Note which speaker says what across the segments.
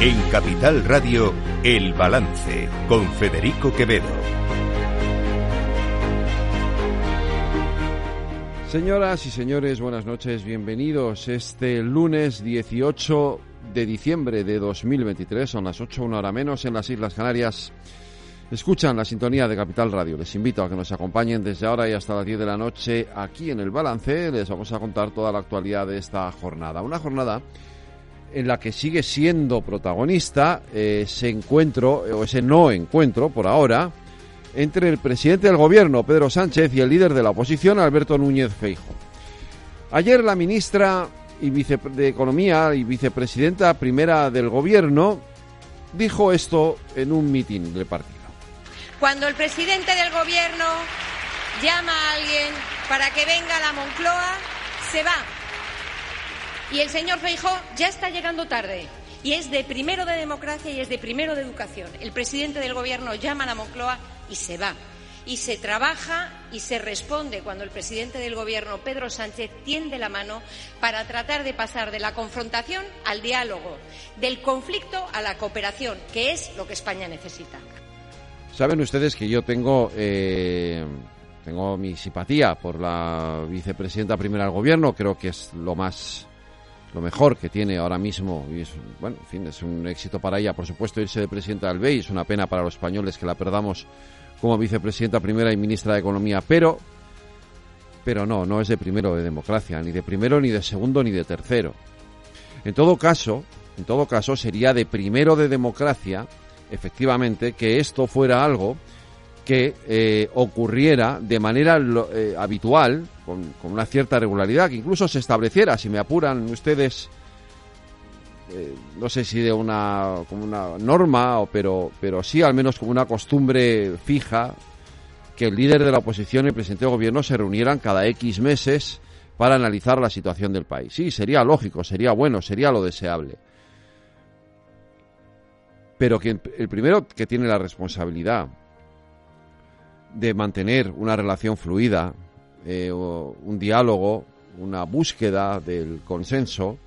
Speaker 1: En Capital Radio, El Balance, con Federico Quevedo.
Speaker 2: Señoras y señores, buenas noches, bienvenidos. Este lunes 18 de diciembre de 2023, son las 8, una hora menos en las Islas Canarias. Escuchan la sintonía de Capital Radio. Les invito a que nos acompañen desde ahora y hasta las 10 de la noche aquí en El Balance. Les vamos a contar toda la actualidad de esta jornada. Una jornada en la que sigue siendo protagonista ese encuentro, o ese no encuentro por ahora, entre el presidente del gobierno, Pedro Sánchez, y el líder de la oposición, Alberto Núñez Feijo. Ayer la ministra y vice de Economía y vicepresidenta primera del gobierno dijo esto en un mitin del partido.
Speaker 3: Cuando el presidente del gobierno llama a alguien para que venga a la Moncloa, se va y el señor Feijó ya está llegando tarde. Y es de primero de democracia y es de primero de educación. El presidente del Gobierno llama a la Moncloa y se va. Y se trabaja y se responde cuando el presidente del Gobierno, Pedro Sánchez, tiende la mano para tratar de pasar de la confrontación al diálogo, del conflicto a la cooperación, que es lo que España necesita.
Speaker 2: Saben ustedes que yo tengo. Eh, tengo mi simpatía por la vicepresidenta primera del gobierno, creo que es lo más lo mejor que tiene ahora mismo y es bueno en fin es un éxito para ella por supuesto irse de presidenta del BEI es una pena para los españoles que la perdamos como vicepresidenta primera y ministra de economía pero pero no no es de primero de democracia ni de primero ni de segundo ni de tercero. En todo caso en todo caso sería de primero de democracia efectivamente que esto fuera algo que eh, ocurriera de manera eh, habitual, con, una cierta regularidad, que incluso se estableciera, si me apuran ustedes, eh, no sé si de una, como una norma, o, pero, pero sí al menos como una costumbre fija, que el líder de la oposición y el presidente del gobierno se reunieran cada X meses para analizar la situación del país. Sí, sería lógico, sería bueno, sería lo deseable. Pero que el primero que tiene la responsabilidad de mantener una relación fluida, eh, un diálogo, una búsqueda del consenso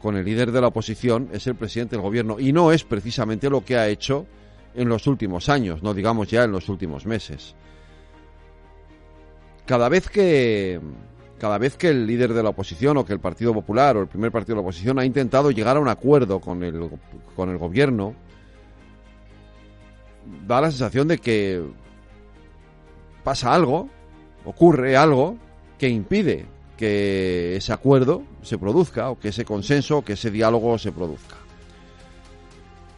Speaker 2: con el líder de la oposición es el presidente del gobierno y no es precisamente lo que ha hecho en los últimos años, no digamos ya en los últimos meses. Cada vez que cada vez que el líder de la oposición o que el Partido Popular o el primer partido de la oposición ha intentado llegar a un acuerdo con el con el gobierno da la sensación de que pasa algo, ocurre algo que impide que ese acuerdo se produzca o que ese consenso o que ese diálogo se produzca.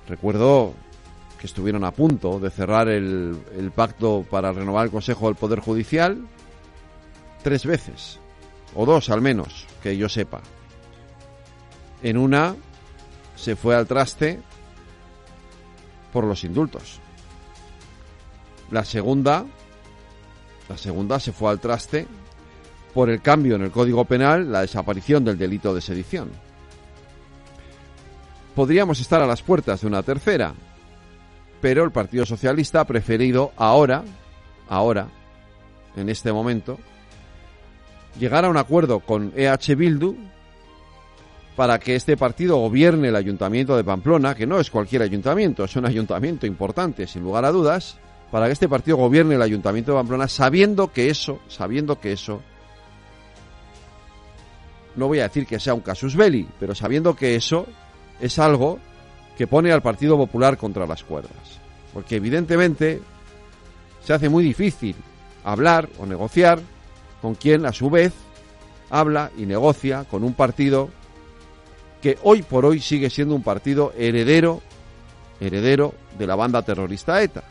Speaker 2: Recuerdo que estuvieron a punto de cerrar el, pacto para renovar el Consejo del Poder Judicial tres veces, o dos al menos, que yo sepa. En una se fue al traste por los indultos. La segunda la segunda se fue al traste por el cambio en el Código Penal, la desaparición del delito de sedición. Podríamos estar a las puertas de una tercera, pero el Partido Socialista ha preferido ahora, ahora, en este momento, llegar a un acuerdo con EH Bildu para que este partido gobierne el ayuntamiento de Pamplona, que no es cualquier ayuntamiento, es un ayuntamiento importante, sin lugar a dudas, para que este partido gobierne el Ayuntamiento de Pamplona sabiendo que eso, sabiendo que eso, no voy a decir que sea un casus belli, pero sabiendo que eso es algo que pone al Partido Popular contra las cuerdas. Porque evidentemente se hace muy difícil hablar o negociar con quien a su vez habla y negocia con un partido que hoy por hoy sigue siendo un partido heredero heredero de la banda terrorista ETA.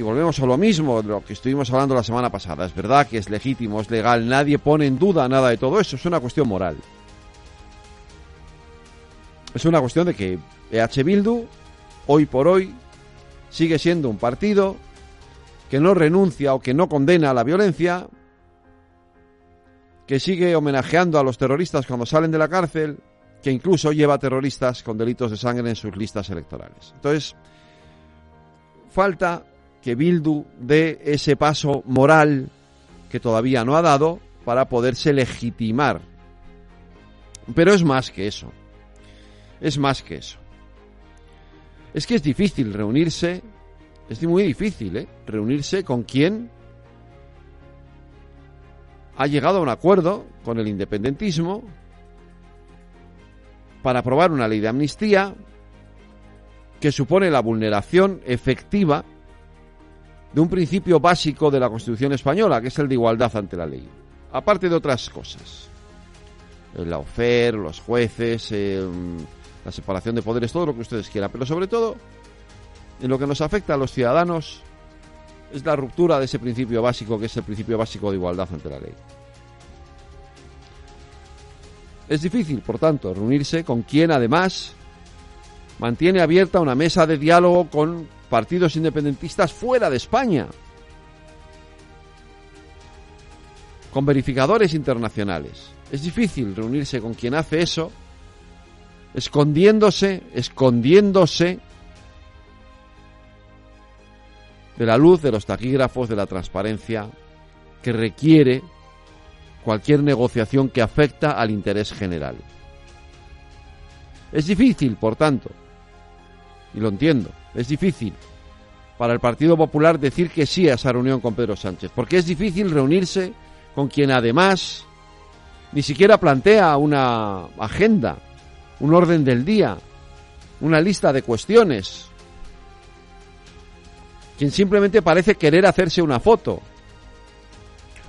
Speaker 2: Y volvemos a lo mismo de lo que estuvimos hablando la semana pasada. Es verdad que es legítimo, es legal, nadie pone en duda nada de todo eso, es una cuestión moral. Es una cuestión de que EH Bildu, hoy por hoy, sigue siendo un partido que no renuncia o que no condena a la violencia, que sigue homenajeando a los terroristas cuando salen de la cárcel, que incluso lleva terroristas con delitos de sangre en sus listas electorales. Entonces, falta que Bildu dé ese paso moral que todavía no ha dado para poderse legitimar. Pero es más que eso. Es más que eso. Es que es difícil reunirse, es muy difícil, ¿eh? Reunirse con quien ha llegado a un acuerdo con el independentismo para aprobar una ley de amnistía que supone la vulneración efectiva de un principio básico de la Constitución española, que es el de igualdad ante la ley, aparte de otras cosas. La OFER, los jueces, em, la separación de poderes, todo lo que ustedes quieran, pero sobre todo, en lo que nos afecta a los ciudadanos, es la ruptura de ese principio básico, que es el principio básico de igualdad ante la ley. Es difícil, por tanto, reunirse con quien además mantiene abierta una mesa de diálogo con partidos independentistas fuera de España, con verificadores internacionales. Es difícil reunirse con quien hace eso, escondiéndose, escondiéndose de la luz de los taquígrafos, de la transparencia que requiere cualquier negociación que afecta al interés general. Es difícil, por tanto, y lo entiendo, es difícil para el Partido Popular decir que sí a esa reunión con Pedro Sánchez, porque es difícil reunirse con quien además ni siquiera plantea una agenda, un orden del día, una lista de cuestiones, quien simplemente parece querer hacerse una foto.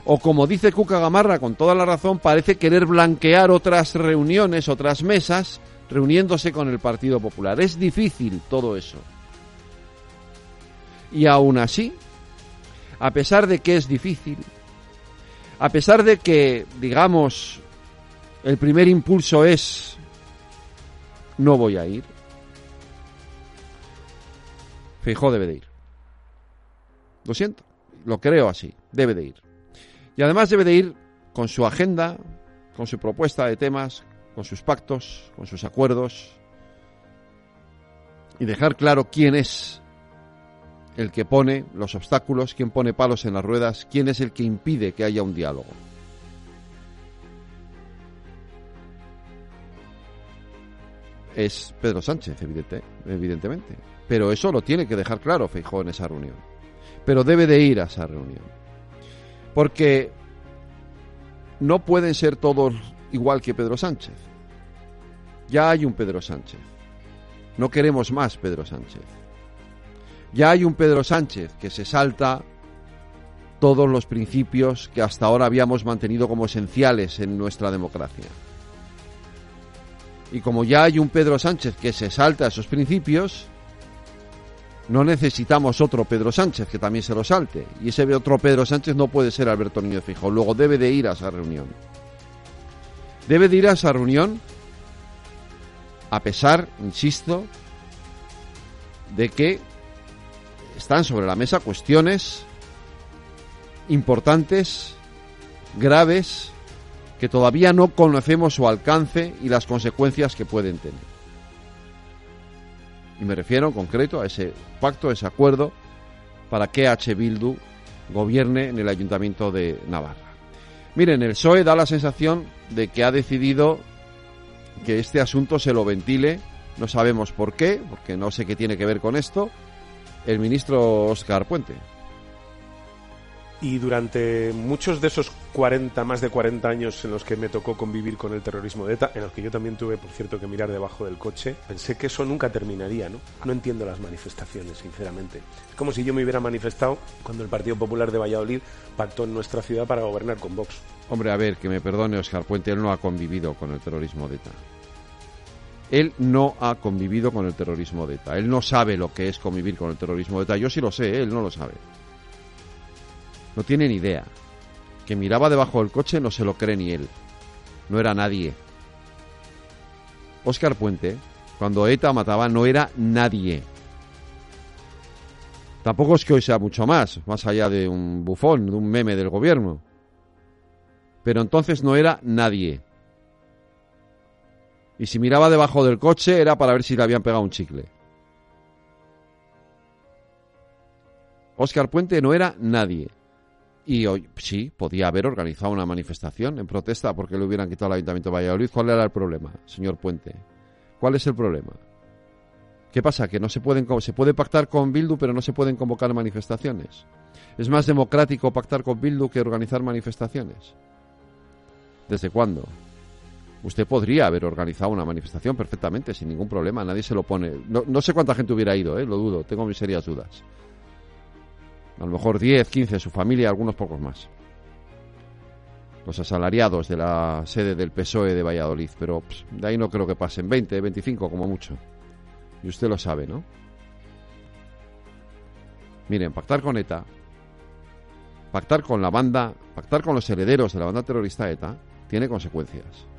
Speaker 2: O como dice Cuca Gamarra con toda la razón, parece querer blanquear otras reuniones, otras mesas, reuniéndose con el Partido Popular. Es difícil todo eso. Y aún así, a pesar de que es difícil, a pesar de que, digamos, el primer impulso es no voy a ir, Fijó debe de ir. Lo siento, lo creo así, debe de ir. Y además debe de ir con su agenda, con su propuesta de temas, con sus pactos, con sus acuerdos y dejar claro quién es el que pone los obstáculos, quién pone palos en las ruedas, quién es el que impide que haya un diálogo. Es Pedro Sánchez, evidente, evidentemente. Pero eso lo tiene que dejar claro Feijóo en esa reunión. Pero debe de ir a esa reunión. Porque no pueden ser todos igual que Pedro Sánchez. Ya hay un Pedro Sánchez. No queremos más Pedro Sánchez. Ya hay un Pedro Sánchez que se salta todos los principios que hasta ahora habíamos mantenido como esenciales en nuestra democracia. Y como ya hay un Pedro Sánchez que se salta esos principios, no necesitamos otro Pedro Sánchez que también se lo salte. Y ese otro Pedro Sánchez no puede ser Alberto Niño Fijo. Luego debe de ir a esa reunión. Debe de ir a esa reunión a pesar, insisto, de que están sobre la mesa cuestiones importantes, graves, que todavía no conocemos su alcance y las consecuencias que pueden tener. Y me refiero en concreto a ese pacto, ese acuerdo para que H. Bildu gobierne en el Ayuntamiento de Navarra. Miren, el PSOE da la sensación de que ha decidido que este asunto se lo ventile, no sabemos por qué, porque no sé qué tiene que ver con esto, el ministro Oscar Puente.
Speaker 4: Y durante muchos de esos 40, más de 40 años en los que me tocó convivir con el terrorismo de ETA, en los que yo también tuve, por cierto, que mirar debajo del coche, pensé que eso nunca terminaría, ¿no? No entiendo las manifestaciones, sinceramente. Es como si yo me hubiera manifestado cuando el Partido Popular de Valladolid pactó en nuestra ciudad para gobernar con Vox.
Speaker 2: Hombre, a ver, que me perdone Oscar Puente, él no ha convivido con el terrorismo de ETA. Él no ha convivido con el terrorismo de ETA. Él no sabe lo que es convivir con el terrorismo de ETA. Yo sí lo sé, él no lo sabe. No tiene ni idea. Que miraba debajo del coche no se lo cree ni él. No era nadie. Óscar Puente, cuando ETA mataba, no era nadie. Tampoco es que hoy sea mucho más, más allá de un bufón, de un meme del gobierno. Pero entonces no era nadie. Y si miraba debajo del coche era para ver si le habían pegado un chicle. Óscar Puente no era nadie. Y hoy sí, podía haber organizado una manifestación en protesta porque le hubieran quitado el Ayuntamiento de Valladolid. ¿Cuál era el problema, señor Puente? ¿Cuál es el problema? ¿Qué pasa? Que no se pueden se puede pactar con Bildu, pero no se pueden convocar manifestaciones. Es más democrático pactar con Bildu que organizar manifestaciones. ¿Desde cuándo? Usted podría haber organizado una manifestación perfectamente, sin ningún problema, nadie se lo pone. No, sé cuánta gente hubiera ido, ¿eh? lo dudo, tengo mis serias dudas. A lo mejor 10, 15, su familia, algunos pocos más. Los asalariados de la sede del PSOE de Valladolid, pero de ahí no creo que pasen 20, 25 como mucho. Y usted lo sabe, ¿no? Miren, pactar con ETA, pactar con la banda, pactar con los herederos de la banda terrorista ETA, tiene consecuencias.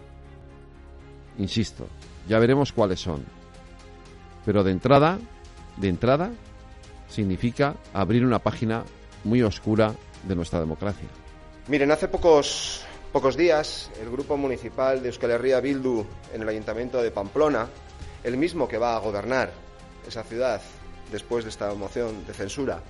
Speaker 2: Insisto, ya veremos cuáles son. Pero de entrada, de entrada, significa abrir una página muy oscura de nuestra democracia.
Speaker 5: Miren, hace pocos, pocos días el grupo municipal de Euskal Herria Bildu en el ayuntamiento de Pamplona, el mismo que va a gobernar esa ciudad después de esta moción de censura,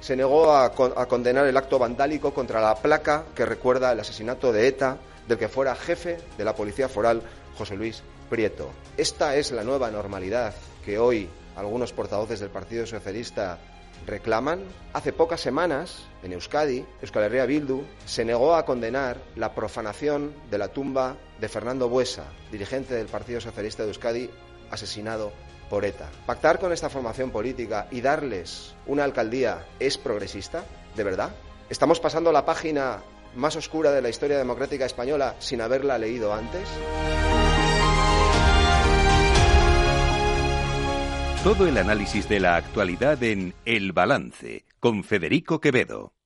Speaker 5: se negó a, a condenar el acto vandálico contra la placa que recuerda el asesinato de ETA del que fuera jefe de la Policía Foral José Luis Prieto. Esta es la nueva normalidad que hoy algunos portavoces del Partido Socialista reclaman. Hace pocas semanas, en Euskadi, Euskal Herria Bildu se negó a condenar la profanación de la tumba de Fernando Buesa, dirigente del Partido Socialista de Euskadi, asesinado por ETA. ¿Pactar con esta formación política y darles una alcaldía es progresista? ¿De verdad? ¿Estamos pasando la página más oscura de la historia democrática española sin haberla leído antes?
Speaker 1: Todo el análisis de la actualidad en El Balance con Federico Quevedo.